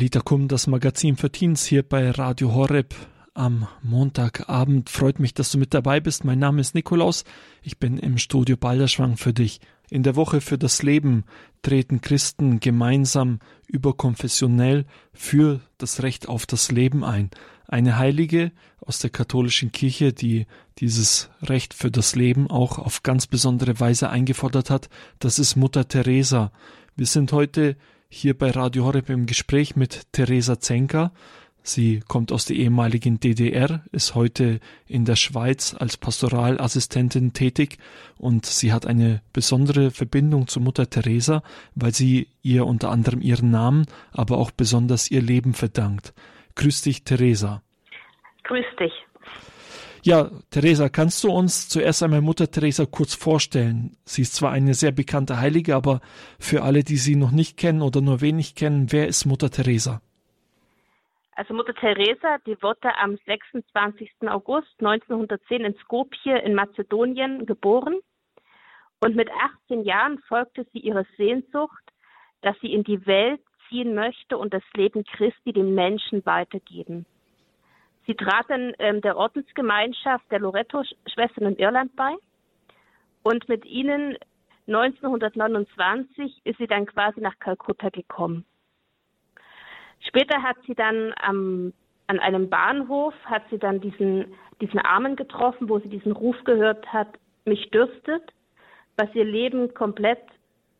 Talita Kum, das Magazin für Teens hier bei Radio Horeb. Am Montagabend freut mich, dass du mit dabei bist. Mein Name ist Nikolaus. Ich bin im Studio Balderschwang für dich. In der Woche für das Leben treten Christen gemeinsam überkonfessionell für das Recht auf das Leben ein. Eine Heilige aus der katholischen Kirche, die dieses Recht für das Leben auch auf ganz besondere Weise eingefordert hat, das ist Mutter Teresa. Wir sind heute hier bei Radio Horeb im Gespräch mit Teresa Zenker. Sie kommt aus der ehemaligen DDR, ist heute in der Schweiz als Pastoralassistentin tätig und sie hat eine besondere Verbindung zu Mutter Teresa, weil sie ihr unter anderem ihren Namen, aber auch besonders ihr Leben verdankt. Grüß dich, Teresa. Grüß dich. Ja, Teresa, kannst du uns zuerst einmal Mutter Teresa kurz vorstellen? Sie ist zwar eine sehr bekannte Heilige, aber für alle, die sie noch nicht kennen oder nur wenig kennen, wer ist Mutter Teresa? Also Mutter Teresa, die wurde am 26. August 1910 in Skopje in Mazedonien geboren und mit 18 Jahren folgte sie ihrer Sehnsucht, dass sie in die Welt ziehen möchte und das Leben Christi den Menschen weitergeben. Sie trat dann ähm, der Ordensgemeinschaft der Loretto-Schwestern in Irland bei und mit ihnen 1929 ist sie dann quasi nach Kalkutta gekommen. Später hat sie dann ähm, an einem Bahnhof, hat sie dann diesen, diesen Armen getroffen, wo sie diesen Ruf gehört hat, mich dürstet, was ihr Leben komplett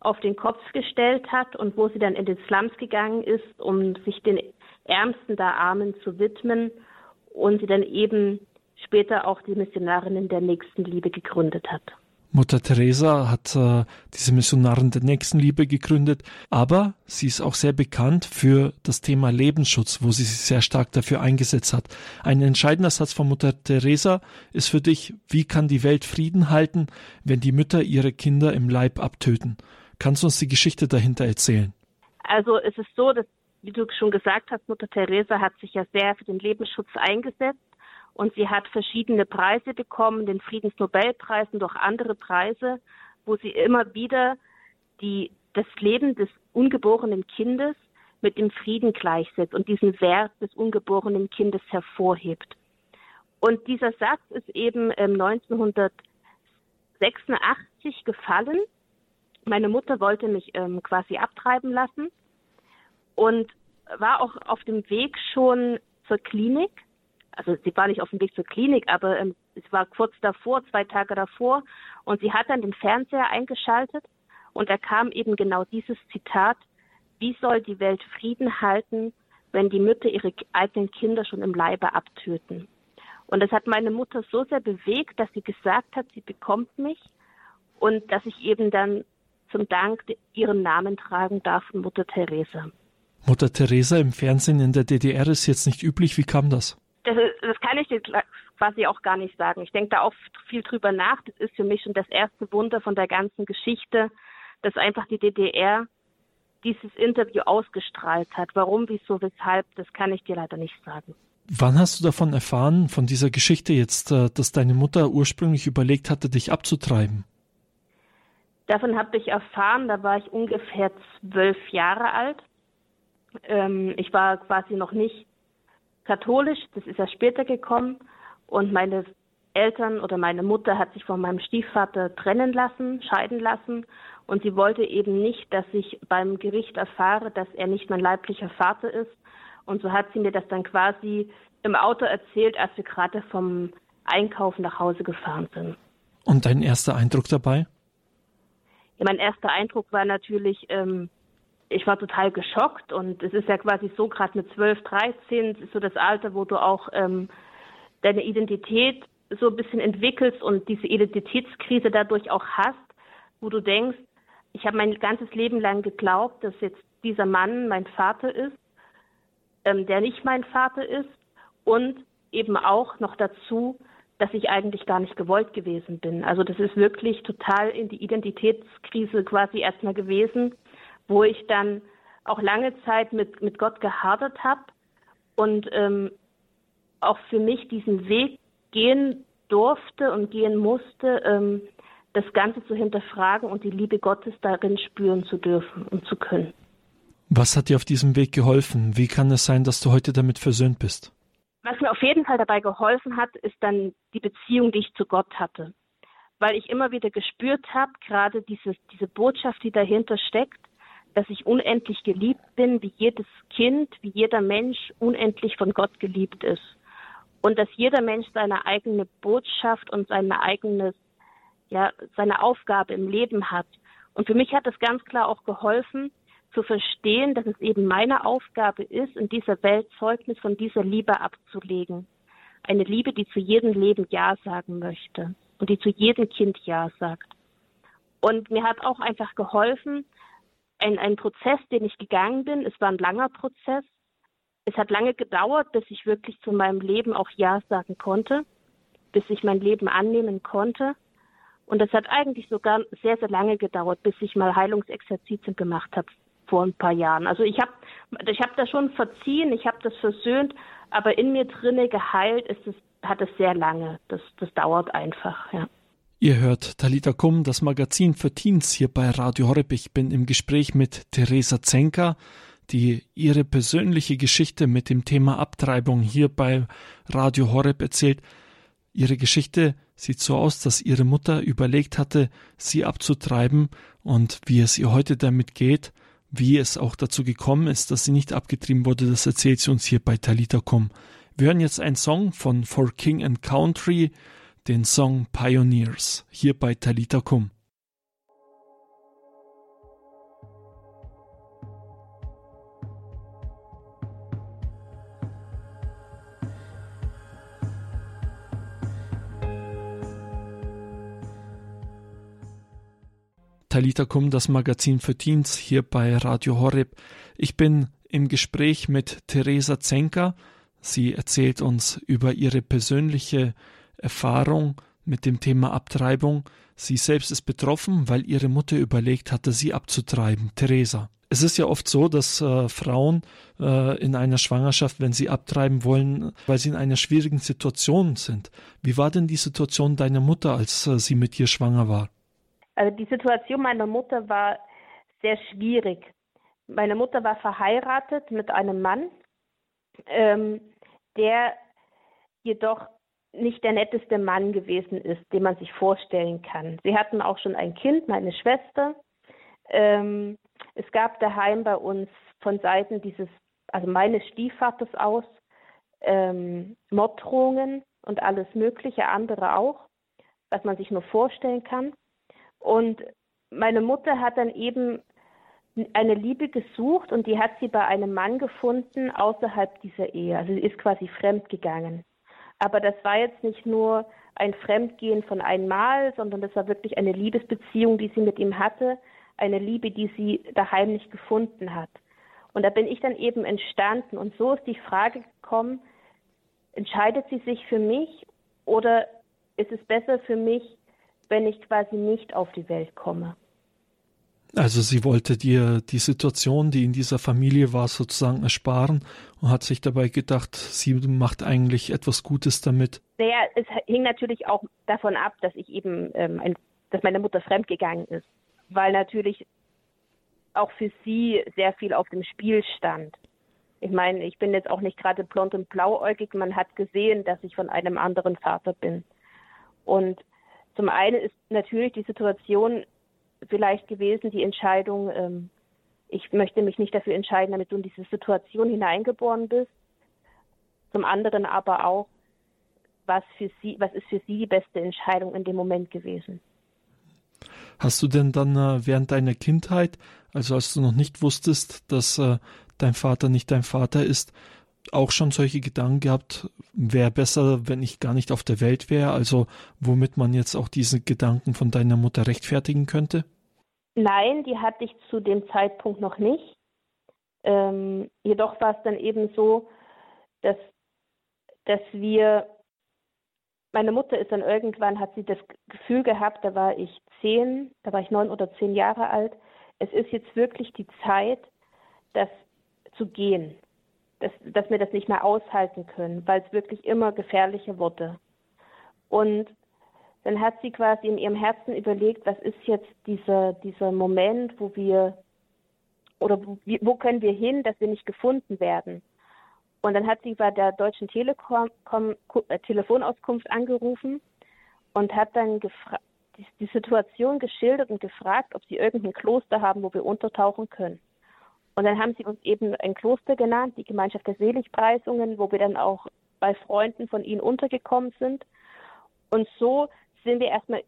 auf den Kopf gestellt hat und wo sie dann in den Slums gegangen ist, um sich den Ärmsten der Armen zu widmen und sie dann eben später auch die Missionarinnen der Nächstenliebe gegründet hat. Mutter Teresa hat äh, diese Missionarin der Nächstenliebe gegründet, aber sie ist auch sehr bekannt für das Thema Lebensschutz, wo sie sich sehr stark dafür eingesetzt hat. Ein entscheidender Satz von Mutter Teresa ist für dich, wie kann die Welt Frieden halten, wenn die Mütter ihre Kinder im Leib abtöten? Kannst du uns die Geschichte dahinter erzählen? Also es ist so, dass wie du schon gesagt hast, Mutter Teresa hat sich ja sehr für den Lebensschutz eingesetzt und sie hat verschiedene Preise bekommen, den Friedensnobelpreis und auch andere Preise, wo sie immer wieder die, das Leben des ungeborenen Kindes mit dem Frieden gleichsetzt und diesen Wert des ungeborenen Kindes hervorhebt. Und dieser Satz ist eben 1986 gefallen. Meine Mutter wollte mich ähm, quasi abtreiben lassen und war auch auf dem Weg schon zur Klinik. Also sie war nicht auf dem Weg zur Klinik, aber ähm, es war kurz davor, zwei Tage davor. Und sie hat dann den Fernseher eingeschaltet und da kam eben genau dieses Zitat, wie soll die Welt Frieden halten, wenn die Mütter ihre eigenen Kinder schon im Leibe abtöten? Und das hat meine Mutter so sehr bewegt, dass sie gesagt hat, sie bekommt mich und dass ich eben dann zum Dank ihren Namen tragen darf, Mutter Teresa. Mutter Teresa im Fernsehen in der DDR ist jetzt nicht üblich. Wie kam das? Das, das kann ich dir quasi auch gar nicht sagen. Ich denke da auch viel drüber nach. Das ist für mich schon das erste Wunder von der ganzen Geschichte, dass einfach die DDR dieses Interview ausgestrahlt hat. Warum, wieso, weshalb, das kann ich dir leider nicht sagen. Wann hast du davon erfahren, von dieser Geschichte jetzt, äh, dass deine Mutter ursprünglich überlegt hatte, dich abzutreiben? Davon habe ich erfahren, da war ich ungefähr zwölf Jahre alt. Ähm, ich war quasi noch nicht katholisch, das ist ja später gekommen. Und meine Eltern oder meine Mutter hat sich von meinem Stiefvater trennen lassen, scheiden lassen. Und sie wollte eben nicht, dass ich beim Gericht erfahre, dass er nicht mein leiblicher Vater ist. Und so hat sie mir das dann quasi im Auto erzählt, als wir gerade vom Einkaufen nach Hause gefahren sind. Und dein erster Eindruck dabei? Ja, mein erster Eindruck war natürlich, ähm, ich war total geschockt und es ist ja quasi so, gerade mit 12, 13 ist so das Alter, wo du auch ähm, deine Identität so ein bisschen entwickelst und diese Identitätskrise dadurch auch hast, wo du denkst, ich habe mein ganzes Leben lang geglaubt, dass jetzt dieser Mann mein Vater ist, ähm, der nicht mein Vater ist und eben auch noch dazu, dass ich eigentlich gar nicht gewollt gewesen bin. Also das ist wirklich total in die Identitätskrise quasi erstmal gewesen wo ich dann auch lange Zeit mit, mit Gott gehadert habe und ähm, auch für mich diesen Weg gehen durfte und gehen musste, ähm, das Ganze zu hinterfragen und die Liebe Gottes darin spüren zu dürfen und zu können. Was hat dir auf diesem Weg geholfen? Wie kann es sein, dass du heute damit versöhnt bist? Was mir auf jeden Fall dabei geholfen hat, ist dann die Beziehung, die ich zu Gott hatte. Weil ich immer wieder gespürt habe, gerade diese, diese Botschaft, die dahinter steckt, dass ich unendlich geliebt bin, wie jedes Kind, wie jeder Mensch unendlich von Gott geliebt ist. Und dass jeder Mensch seine eigene Botschaft und seine eigene, ja, seine Aufgabe im Leben hat. Und für mich hat es ganz klar auch geholfen, zu verstehen, dass es eben meine Aufgabe ist, in dieser Welt Zeugnis von dieser Liebe abzulegen. Eine Liebe, die zu jedem Leben Ja sagen möchte und die zu jedem Kind Ja sagt. Und mir hat auch einfach geholfen, ein, ein Prozess, den ich gegangen bin. Es war ein langer Prozess. Es hat lange gedauert, bis ich wirklich zu meinem Leben auch Ja sagen konnte, bis ich mein Leben annehmen konnte. Und es hat eigentlich sogar sehr, sehr lange gedauert, bis ich mal Heilungsexerzitien gemacht habe vor ein paar Jahren. Also ich habe ich hab das schon verziehen, ich habe das versöhnt, aber in mir drinne geheilt ist es, hat es sehr lange. Das, das dauert einfach, ja. Ihr hört Talita Kum, das Magazin für Teens hier bei Radio Horeb. Ich bin im Gespräch mit Theresa Zenker, die ihre persönliche Geschichte mit dem Thema Abtreibung hier bei Radio Horeb erzählt. Ihre Geschichte sieht so aus, dass ihre Mutter überlegt hatte, sie abzutreiben und wie es ihr heute damit geht, wie es auch dazu gekommen ist, dass sie nicht abgetrieben wurde, das erzählt sie uns hier bei Talita Kum. Wir hören jetzt einen Song von For King and Country, den Song Pioneers, hier bei Talita Kum. Talita Kum, das Magazin für Teens hier bei Radio Horeb. Ich bin im Gespräch mit Theresa Zenker. Sie erzählt uns über ihre persönliche Erfahrung mit dem Thema Abtreibung. Sie selbst ist betroffen, weil ihre Mutter überlegt hatte, sie abzutreiben. Theresa. Es ist ja oft so, dass äh, Frauen äh, in einer Schwangerschaft, wenn sie abtreiben wollen, weil sie in einer schwierigen Situation sind. Wie war denn die Situation deiner Mutter, als äh, sie mit dir schwanger war? Also die Situation meiner Mutter war sehr schwierig. Meine Mutter war verheiratet mit einem Mann, ähm, der jedoch nicht der netteste Mann gewesen ist, den man sich vorstellen kann. Sie hatten auch schon ein Kind, meine Schwester. Ähm, es gab daheim bei uns von Seiten dieses, also meines Stiefvaters aus, ähm, Morddrohungen und alles Mögliche, andere auch, was man sich nur vorstellen kann. Und meine Mutter hat dann eben eine Liebe gesucht und die hat sie bei einem Mann gefunden außerhalb dieser Ehe. Also sie ist quasi fremd gegangen. Aber das war jetzt nicht nur ein Fremdgehen von einmal, sondern das war wirklich eine Liebesbeziehung, die sie mit ihm hatte, eine Liebe, die sie daheim nicht gefunden hat. Und da bin ich dann eben entstanden. Und so ist die Frage gekommen, entscheidet sie sich für mich oder ist es besser für mich, wenn ich quasi nicht auf die Welt komme. Also sie wollte dir die Situation, die in dieser Familie war, sozusagen ersparen und hat sich dabei gedacht, sie macht eigentlich etwas Gutes damit. Naja, es hing natürlich auch davon ab, dass ich eben, ähm, ein, dass meine Mutter fremdgegangen ist, weil natürlich auch für sie sehr viel auf dem Spiel stand. Ich meine, ich bin jetzt auch nicht gerade blond und blauäugig. Man hat gesehen, dass ich von einem anderen Vater bin. Und zum einen ist natürlich die Situation vielleicht gewesen, die Entscheidung, ähm, ich möchte mich nicht dafür entscheiden, damit du in diese Situation hineingeboren bist. Zum anderen aber auch, was für sie, was ist für sie die beste Entscheidung in dem Moment gewesen. Hast du denn dann äh, während deiner Kindheit, also als du noch nicht wusstest, dass äh, dein Vater nicht dein Vater ist, auch schon solche Gedanken gehabt, wäre besser, wenn ich gar nicht auf der Welt wäre, also womit man jetzt auch diese Gedanken von deiner Mutter rechtfertigen könnte? Nein, die hatte ich zu dem Zeitpunkt noch nicht. Ähm, jedoch war es dann eben so, dass, dass wir, meine Mutter ist dann irgendwann, hat sie das Gefühl gehabt, da war ich zehn, da war ich neun oder zehn Jahre alt, es ist jetzt wirklich die Zeit, das zu gehen dass, dass wir das nicht mehr aushalten können, weil es wirklich immer gefährlicher wurde. Und dann hat sie quasi in ihrem Herzen überlegt, was ist jetzt dieser, dieser Moment, wo wir oder wo können wir hin, dass wir nicht gefunden werden? Und dann hat sie bei der Deutschen Telekom, äh, Telefonauskunft angerufen und hat dann die, die Situation geschildert und gefragt, ob sie irgendein Kloster haben, wo wir untertauchen können. Und dann haben sie uns eben ein Kloster genannt, die Gemeinschaft der Seligpreisungen, wo wir dann auch bei Freunden von ihnen untergekommen sind. Und so sind wir erstmal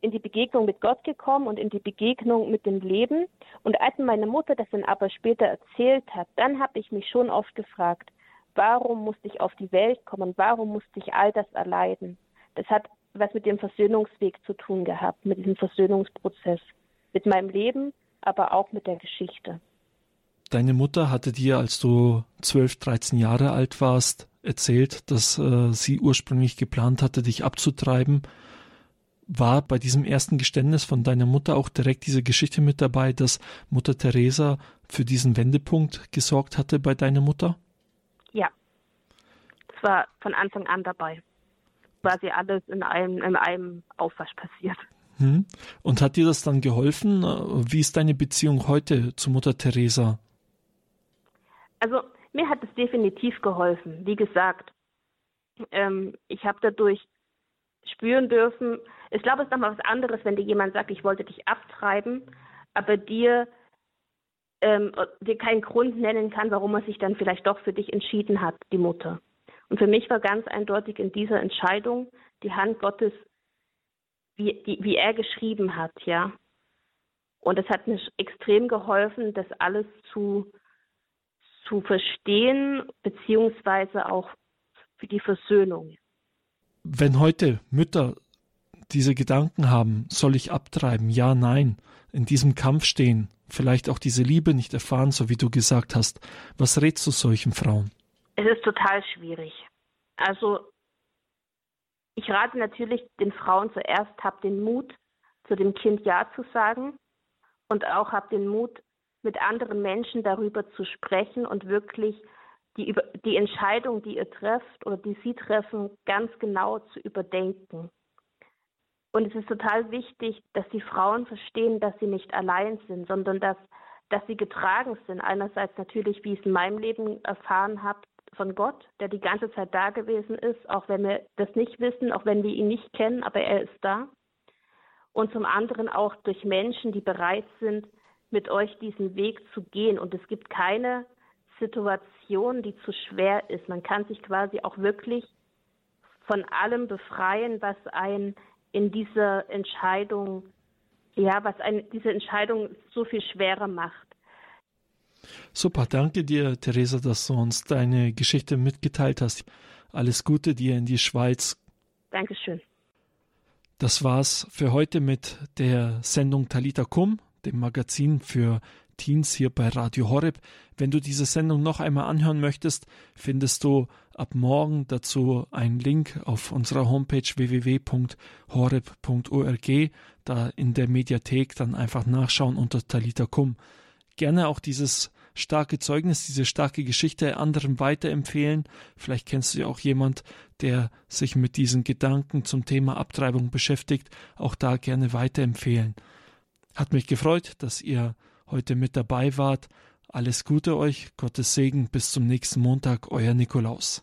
in die Begegnung mit Gott gekommen und in die Begegnung mit dem Leben. Und als meine Mutter das dann aber später erzählt hat, dann habe ich mich schon oft gefragt, warum musste ich auf die Welt kommen? Warum musste ich all das erleiden? Das hat was mit dem Versöhnungsweg zu tun gehabt, mit diesem Versöhnungsprozess, mit meinem Leben, aber auch mit der Geschichte. Deine Mutter hatte dir, als du 12, 13 Jahre alt warst, erzählt, dass äh, sie ursprünglich geplant hatte, dich abzutreiben. War bei diesem ersten Geständnis von deiner Mutter auch direkt diese Geschichte mit dabei, dass Mutter Teresa für diesen Wendepunkt gesorgt hatte bei deiner Mutter? Ja, es war von Anfang an dabei. Quasi alles in einem, in einem Aufwasch passiert. Hm. Und hat dir das dann geholfen? Wie ist deine Beziehung heute zu Mutter Teresa? Also mir hat es definitiv geholfen. Wie gesagt, ähm, ich habe dadurch spüren dürfen, ich glaube, es ist nochmal was anderes, wenn dir jemand sagt, ich wollte dich abtreiben, aber dir, ähm, dir keinen Grund nennen kann, warum er sich dann vielleicht doch für dich entschieden hat, die Mutter. Und für mich war ganz eindeutig in dieser Entscheidung die Hand Gottes, wie, die, wie er geschrieben hat, ja. Und es hat mir extrem geholfen, das alles zu zu verstehen, beziehungsweise auch für die Versöhnung. Wenn heute Mütter diese Gedanken haben, soll ich abtreiben? Ja, nein, in diesem Kampf stehen, vielleicht auch diese Liebe nicht erfahren, so wie du gesagt hast. Was rätst du solchen Frauen? Es ist total schwierig. Also ich rate natürlich den Frauen zuerst, habt den Mut, zu dem Kind Ja zu sagen und auch habt den Mut, mit anderen Menschen darüber zu sprechen und wirklich die, die Entscheidung, die ihr trefft oder die sie treffen, ganz genau zu überdenken. Und es ist total wichtig, dass die Frauen verstehen, dass sie nicht allein sind, sondern dass, dass sie getragen sind. Einerseits natürlich, wie ich es in meinem Leben erfahren habe, von Gott, der die ganze Zeit da gewesen ist, auch wenn wir das nicht wissen, auch wenn wir ihn nicht kennen, aber er ist da. Und zum anderen auch durch Menschen, die bereit sind, mit euch diesen Weg zu gehen. Und es gibt keine Situation, die zu schwer ist. Man kann sich quasi auch wirklich von allem befreien, was ein in dieser Entscheidung, ja, was ein, diese Entscheidung so viel schwerer macht. Super, danke dir, Theresa, dass du uns deine Geschichte mitgeteilt hast. Alles Gute dir in die Schweiz. Dankeschön. Das war's für heute mit der Sendung Talita Kum dem Magazin für Teens hier bei Radio Horeb. Wenn du diese Sendung noch einmal anhören möchtest, findest du ab morgen dazu einen Link auf unserer Homepage www.horeb.org. Da in der Mediathek dann einfach nachschauen unter Talita Kum. Gerne auch dieses starke Zeugnis, diese starke Geschichte anderen weiterempfehlen. Vielleicht kennst du ja auch jemand, der sich mit diesen Gedanken zum Thema Abtreibung beschäftigt. Auch da gerne weiterempfehlen. Hat mich gefreut, dass ihr heute mit dabei wart. Alles Gute euch, Gottes Segen, bis zum nächsten Montag, euer Nikolaus.